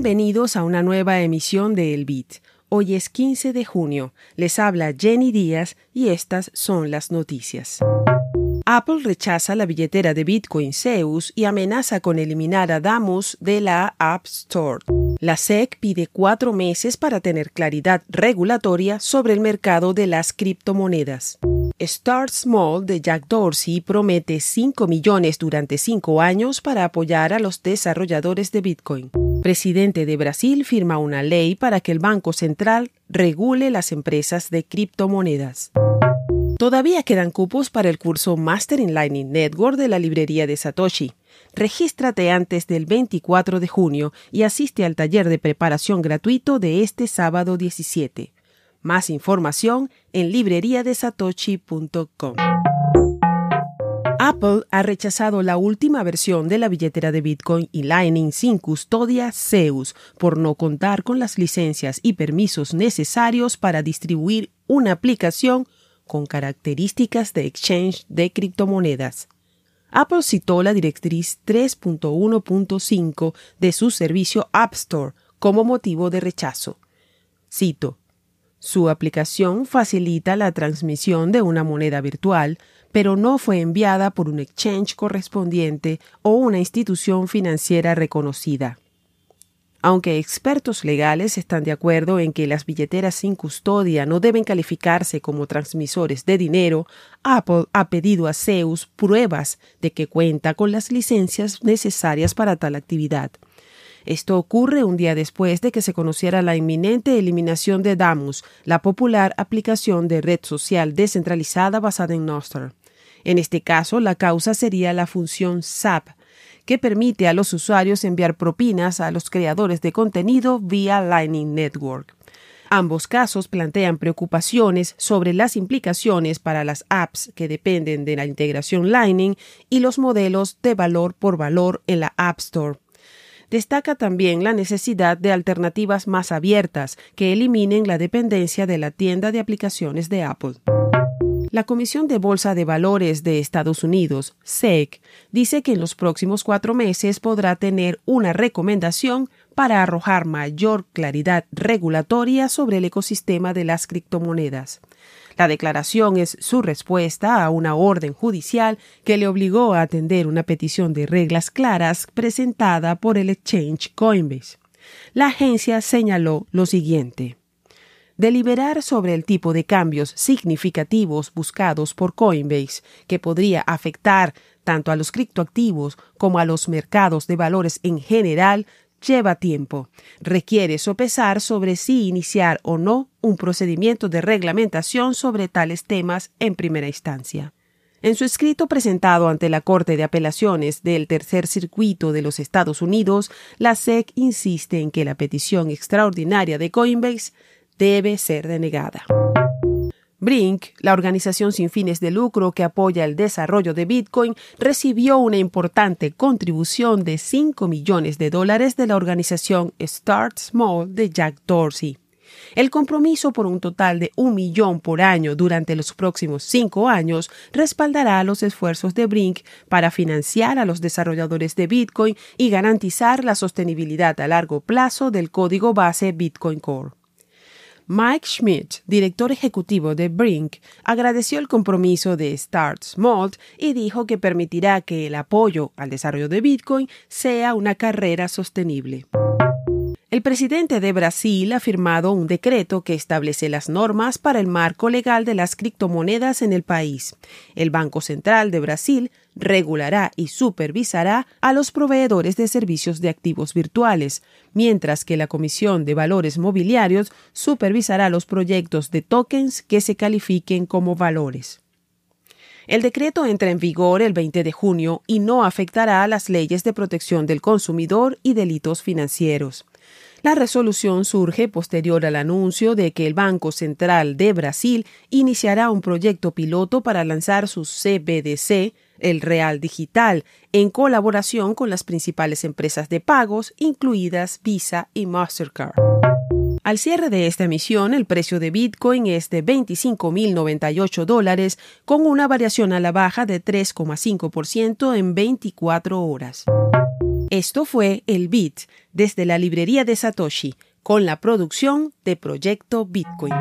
Bienvenidos a una nueva emisión de El Bit. Hoy es 15 de junio. Les habla Jenny Díaz y estas son las noticias. Apple rechaza la billetera de Bitcoin Zeus y amenaza con eliminar a Damus de la App Store. La SEC pide cuatro meses para tener claridad regulatoria sobre el mercado de las criptomonedas. Start Small de Jack Dorsey promete 5 millones durante cinco años para apoyar a los desarrolladores de Bitcoin. Presidente de Brasil firma una ley para que el Banco Central regule las empresas de criptomonedas. Todavía quedan cupos para el curso Master in Lightning Network de la librería de Satoshi. Regístrate antes del 24 de junio y asiste al taller de preparación gratuito de este sábado 17. Más información en libreriadesatoshi.com. Apple ha rechazado la última versión de la billetera de Bitcoin y Lightning sin custodia Zeus por no contar con las licencias y permisos necesarios para distribuir una aplicación con características de exchange de criptomonedas. Apple citó la directriz 3.1.5 de su servicio App Store como motivo de rechazo. Cito, su aplicación facilita la transmisión de una moneda virtual, pero no fue enviada por un exchange correspondiente o una institución financiera reconocida. Aunque expertos legales están de acuerdo en que las billeteras sin custodia no deben calificarse como transmisores de dinero, Apple ha pedido a Zeus pruebas de que cuenta con las licencias necesarias para tal actividad. Esto ocurre un día después de que se conociera la inminente eliminación de Damus, la popular aplicación de red social descentralizada basada en Nostr. En este caso, la causa sería la función SAP, que permite a los usuarios enviar propinas a los creadores de contenido vía Lightning Network. Ambos casos plantean preocupaciones sobre las implicaciones para las apps que dependen de la integración Lightning y los modelos de valor por valor en la App Store. Destaca también la necesidad de alternativas más abiertas que eliminen la dependencia de la tienda de aplicaciones de Apple. La Comisión de Bolsa de Valores de Estados Unidos, SEC, dice que en los próximos cuatro meses podrá tener una recomendación para arrojar mayor claridad regulatoria sobre el ecosistema de las criptomonedas. La declaración es su respuesta a una orden judicial que le obligó a atender una petición de reglas claras presentada por el exchange Coinbase. La agencia señaló lo siguiente deliberar sobre el tipo de cambios significativos buscados por Coinbase que podría afectar tanto a los criptoactivos como a los mercados de valores en general lleva tiempo. Requiere sopesar sobre si iniciar o no un procedimiento de reglamentación sobre tales temas en primera instancia. En su escrito presentado ante la Corte de Apelaciones del Tercer Circuito de los Estados Unidos, la SEC insiste en que la petición extraordinaria de Coinbase debe ser denegada. Brink, la organización sin fines de lucro que apoya el desarrollo de Bitcoin, recibió una importante contribución de 5 millones de dólares de la organización Start Small de Jack Dorsey. El compromiso por un total de un millón por año durante los próximos cinco años respaldará los esfuerzos de Brink para financiar a los desarrolladores de Bitcoin y garantizar la sostenibilidad a largo plazo del código base Bitcoin Core. Mike Schmidt, director ejecutivo de Brink, agradeció el compromiso de Start Small y dijo que permitirá que el apoyo al desarrollo de Bitcoin sea una carrera sostenible. El presidente de Brasil ha firmado un decreto que establece las normas para el marco legal de las criptomonedas en el país. El Banco Central de Brasil regulará y supervisará a los proveedores de servicios de activos virtuales, mientras que la Comisión de Valores Mobiliarios supervisará los proyectos de tokens que se califiquen como valores. El decreto entra en vigor el 20 de junio y no afectará a las leyes de protección del consumidor y delitos financieros. La resolución surge posterior al anuncio de que el Banco Central de Brasil iniciará un proyecto piloto para lanzar su CBDC, el Real Digital, en colaboración con las principales empresas de pagos, incluidas Visa y Mastercard. Al cierre de esta emisión, el precio de Bitcoin es de 25.098 dólares, con una variación a la baja de 3,5% en 24 horas. Esto fue El Bit desde la librería de Satoshi con la producción de Proyecto Bitcoin.